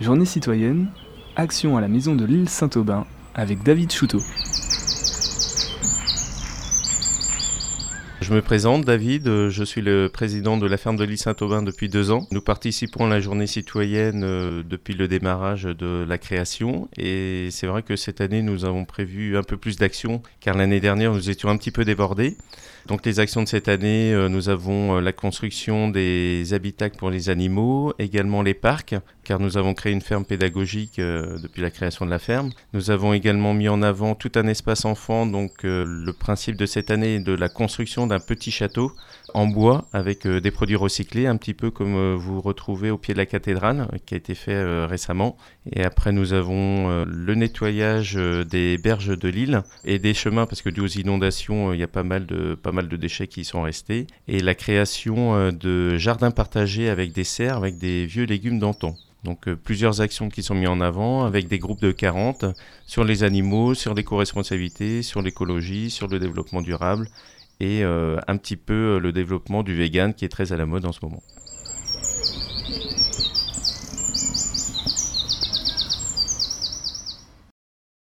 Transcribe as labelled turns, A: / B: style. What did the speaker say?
A: Journée citoyenne, action à la maison de l'île Saint-Aubin avec David Chouteau.
B: Je me présente, David, je suis le président de la ferme de l'île Saint-Aubin depuis deux ans. Nous participons à la journée citoyenne euh, depuis le démarrage de la création et c'est vrai que cette année nous avons prévu un peu plus d'actions car l'année dernière nous étions un petit peu débordés. Donc les actions de cette année, euh, nous avons euh, la construction des habitats pour les animaux, également les parcs, car nous avons créé une ferme pédagogique euh, depuis la création de la ferme. Nous avons également mis en avant tout un espace enfant, donc le principe de cette année est de la construction d'un petit château en bois avec des produits recyclés, un petit peu comme vous retrouvez au pied de la cathédrale, qui a été fait récemment. Et après, nous avons le nettoyage des berges de l'île et des chemins, parce que dû aux inondations, il y a pas mal de pas mal de déchets qui sont restés, et la création euh, de jardins partagés avec des serres, avec des vieux légumes d'antan. Donc euh, plusieurs actions qui sont mises en avant avec des groupes de 40 sur les animaux, sur l'éco-responsabilité, sur l'écologie, sur le développement durable et euh, un petit peu le développement du vegan qui est très à la mode en ce moment.